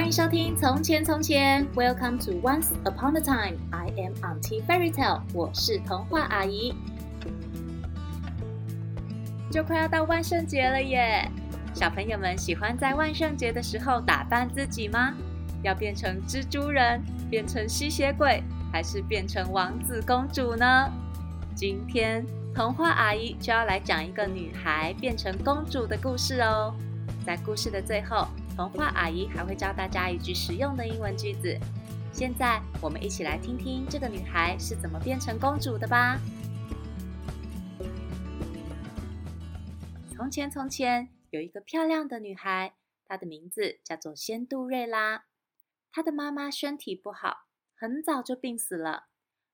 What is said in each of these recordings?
欢迎收听《从前从前》，Welcome to Once Upon a Time。I am Auntie Fairy Tale，我是童话阿姨。就快要到万圣节了耶！小朋友们喜欢在万圣节的时候打扮自己吗？要变成蜘蛛人，变成吸血鬼，还是变成王子公主呢？今天童话阿姨就要来讲一个女孩变成公主的故事哦。在故事的最后，童话阿姨还会教大家一句实用的英文句子。现在，我们一起来听听这个女孩是怎么变成公主的吧。从前，从前有一个漂亮的女孩，她的名字叫做仙度瑞拉。她的妈妈身体不好，很早就病死了。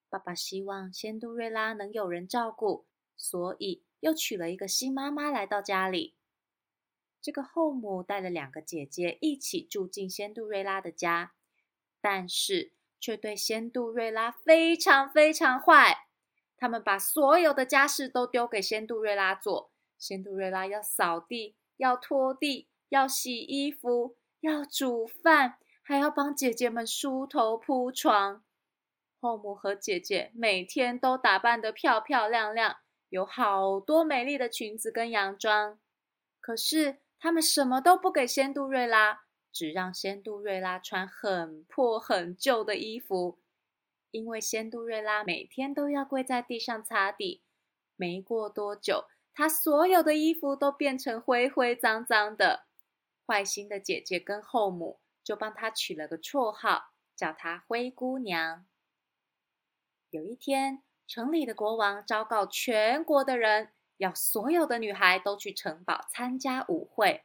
爸爸希望仙度瑞拉能有人照顾，所以又娶了一个新妈妈来到家里。这个后母带了两个姐姐一起住进仙度瑞拉的家，但是却对仙度瑞拉非常非常坏。他们把所有的家事都丢给仙度瑞拉做，仙度瑞拉要扫地，要拖地，要洗衣服，要煮饭，还要帮姐姐们梳头铺床。后母和姐姐每天都打扮得漂漂亮亮，有好多美丽的裙子跟洋装，可是。他们什么都不给仙度瑞拉，只让仙度瑞拉穿很破很旧的衣服。因为仙度瑞拉每天都要跪在地上擦地，没过多久，她所有的衣服都变成灰灰脏脏的。坏心的姐姐跟后母就帮她取了个绰号，叫她灰姑娘。有一天，城里的国王昭告全国的人。要所有的女孩都去城堡参加舞会，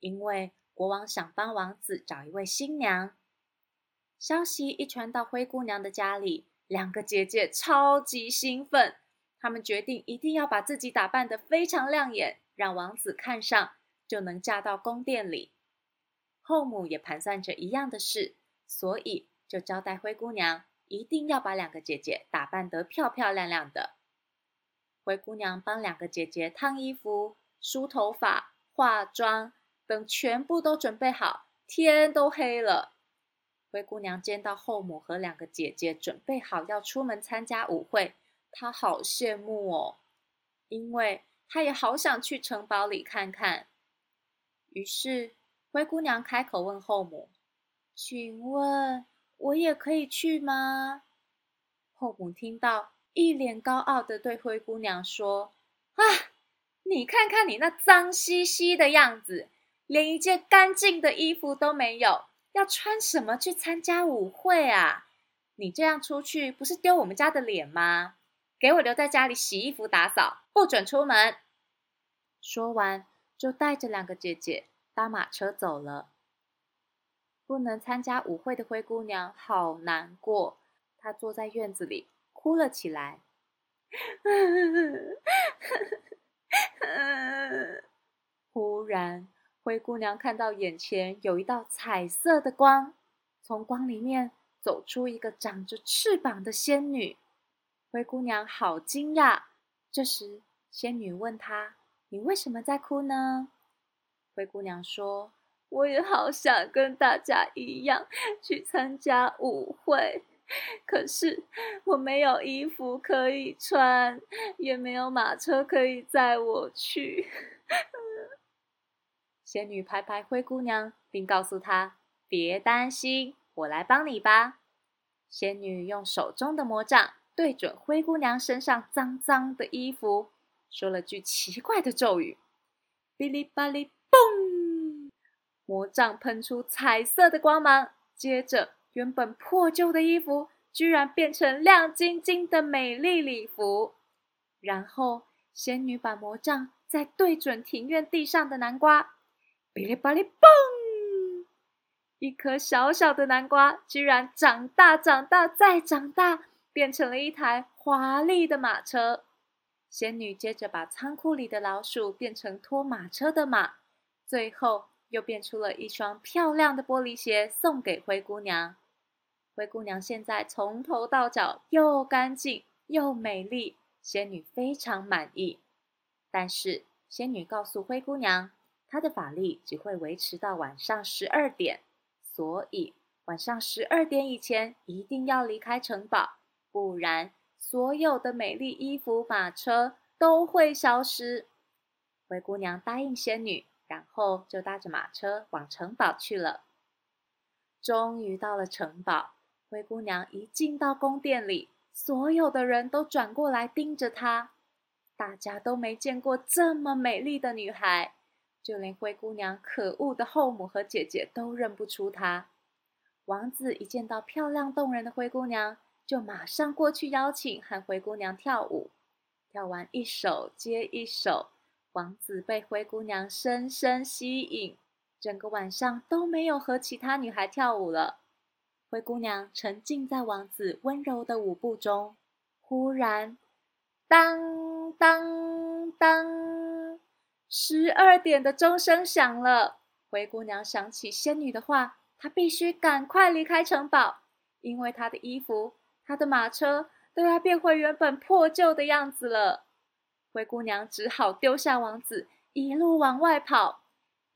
因为国王想帮王子找一位新娘。消息一传到灰姑娘的家里，两个姐姐超级兴奋，她们决定一定要把自己打扮得非常亮眼，让王子看上，就能嫁到宫殿里。后母也盘算着一样的事，所以就交代灰姑娘一定要把两个姐姐打扮得漂漂亮亮的。灰姑娘帮两个姐姐烫衣服、梳头发、化妆，等全部都准备好，天都黑了。灰姑娘见到后母和两个姐姐准备好要出门参加舞会，她好羡慕哦，因为她也好想去城堡里看看。于是灰姑娘开口问后母：“请问我也可以去吗？”后母听到。一脸高傲的对灰姑娘说：“啊，你看看你那脏兮兮的样子，连一件干净的衣服都没有，要穿什么去参加舞会啊？你这样出去不是丢我们家的脸吗？给我留在家里洗衣服、打扫，不准出门。”说完，就带着两个姐姐搭马车走了。不能参加舞会的灰姑娘好难过，她坐在院子里。哭了起来。忽然，灰姑娘看到眼前有一道彩色的光，从光里面走出一个长着翅膀的仙女。灰姑娘好惊讶。这时，仙女问她：“你为什么在哭呢？”灰姑娘说：“我也好想跟大家一样去参加舞会。” 可是我没有衣服可以穿，也没有马车可以载我去。仙女拍拍灰姑娘，并告诉她：“别担心，我来帮你吧。”仙女用手中的魔杖对准灰姑娘身上脏脏的衣服，说了句奇怪的咒语：“哔哩吧哩，嘣！”魔杖喷出彩色的光芒，接着。原本破旧的衣服，居然变成亮晶晶的美丽礼服。然后，仙女把魔杖再对准庭院地上的南瓜，哔哩吧哩，嘣！一颗小小的南瓜，居然长大、长大再长大，变成了一台华丽的马车。仙女接着把仓库里的老鼠变成拖马车的马，最后又变出了一双漂亮的玻璃鞋，送给灰姑娘。灰姑娘现在从头到脚又干净又美丽，仙女非常满意。但是仙女告诉灰姑娘，她的法力只会维持到晚上十二点，所以晚上十二点以前一定要离开城堡，不然所有的美丽衣服、马车都会消失。灰姑娘答应仙女，然后就搭着马车往城堡去了。终于到了城堡，灰姑娘一进到宫殿里，所有的人都转过来盯着她。大家都没见过这么美丽的女孩，就连灰姑娘可恶的后母和姐姐都认不出她。王子一见到漂亮动人的灰姑娘，就马上过去邀请，和灰姑娘跳舞。跳完一首接一首，王子被灰姑娘深深吸引，整个晚上都没有和其他女孩跳舞了。灰姑娘沉浸在王子温柔的舞步中，忽然，当当当，十二点的钟声响了。灰姑娘想起仙女的话，她必须赶快离开城堡，因为她的衣服、她的马车都要变回原本破旧的样子了。灰姑娘只好丢下王子，一路往外跑，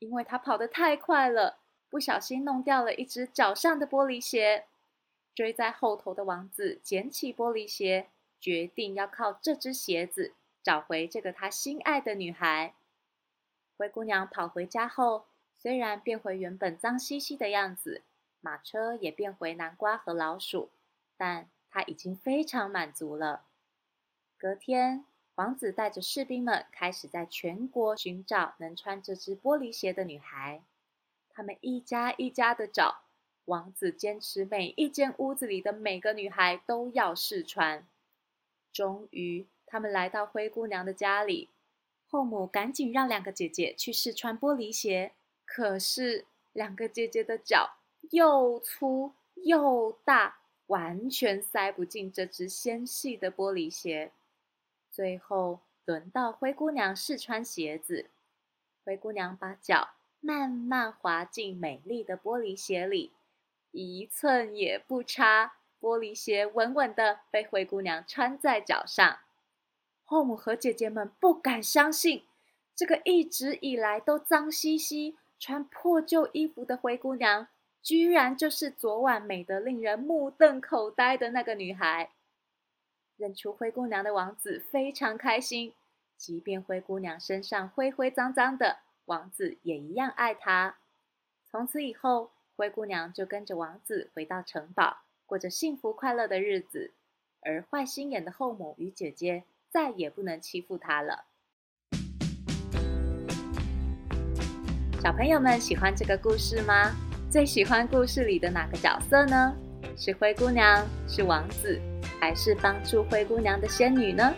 因为她跑得太快了，不小心弄掉了一只脚上的玻璃鞋。追在后头的王子捡起玻璃鞋。决定要靠这只鞋子找回这个他心爱的女孩。灰姑娘跑回家后，虽然变回原本脏兮兮的样子，马车也变回南瓜和老鼠，但她已经非常满足了。隔天，王子带着士兵们开始在全国寻找能穿这只玻璃鞋的女孩。他们一家一家的找，王子坚持每一间屋子里的每个女孩都要试穿。终于，他们来到灰姑娘的家里。后母赶紧让两个姐姐去试穿玻璃鞋，可是两个姐姐的脚又粗又大，完全塞不进这只纤细的玻璃鞋。最后，轮到灰姑娘试穿鞋子。灰姑娘把脚慢慢滑进美丽的玻璃鞋里，一寸也不差。玻璃鞋稳稳的被灰姑娘穿在脚上，后母和姐姐们不敢相信，这个一直以来都脏兮兮、穿破旧衣服的灰姑娘，居然就是昨晚美得令人目瞪口呆的那个女孩。认出灰姑娘的王子非常开心，即便灰姑娘身上灰灰脏脏的，王子也一样爱她。从此以后，灰姑娘就跟着王子回到城堡。过着幸福快乐的日子，而坏心眼的后母与姐姐再也不能欺负她了。小朋友们喜欢这个故事吗？最喜欢故事里的哪个角色呢？是灰姑娘，是王子，还是帮助灰姑娘的仙女呢？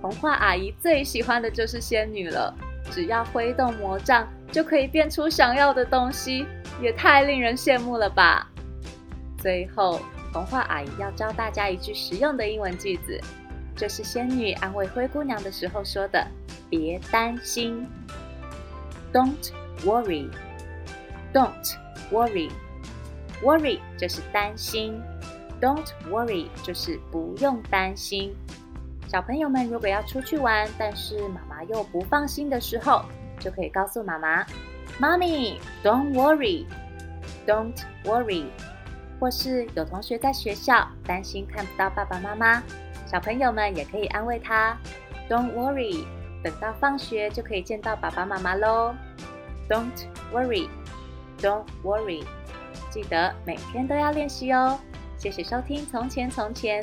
童话阿姨最喜欢的就是仙女了，只要挥动魔杖，就可以变出想要的东西，也太令人羡慕了吧！最后，童话阿姨要教大家一句实用的英文句子，这是仙女安慰灰姑娘的时候说的：“别担心，Don't worry，Don't worry，Worry 就是担心，Don't worry 就是不用担心。小朋友们如果要出去玩，但是妈妈又不放心的时候，就可以告诉妈妈：“Mommy，Don't worry，Don't worry。”或是有同学在学校担心看不到爸爸妈妈，小朋友们也可以安慰他：“Don't worry，等到放学就可以见到爸爸妈妈喽。”Don't worry，Don't worry，记得每天都要练习哦。谢谢收听《从前从前》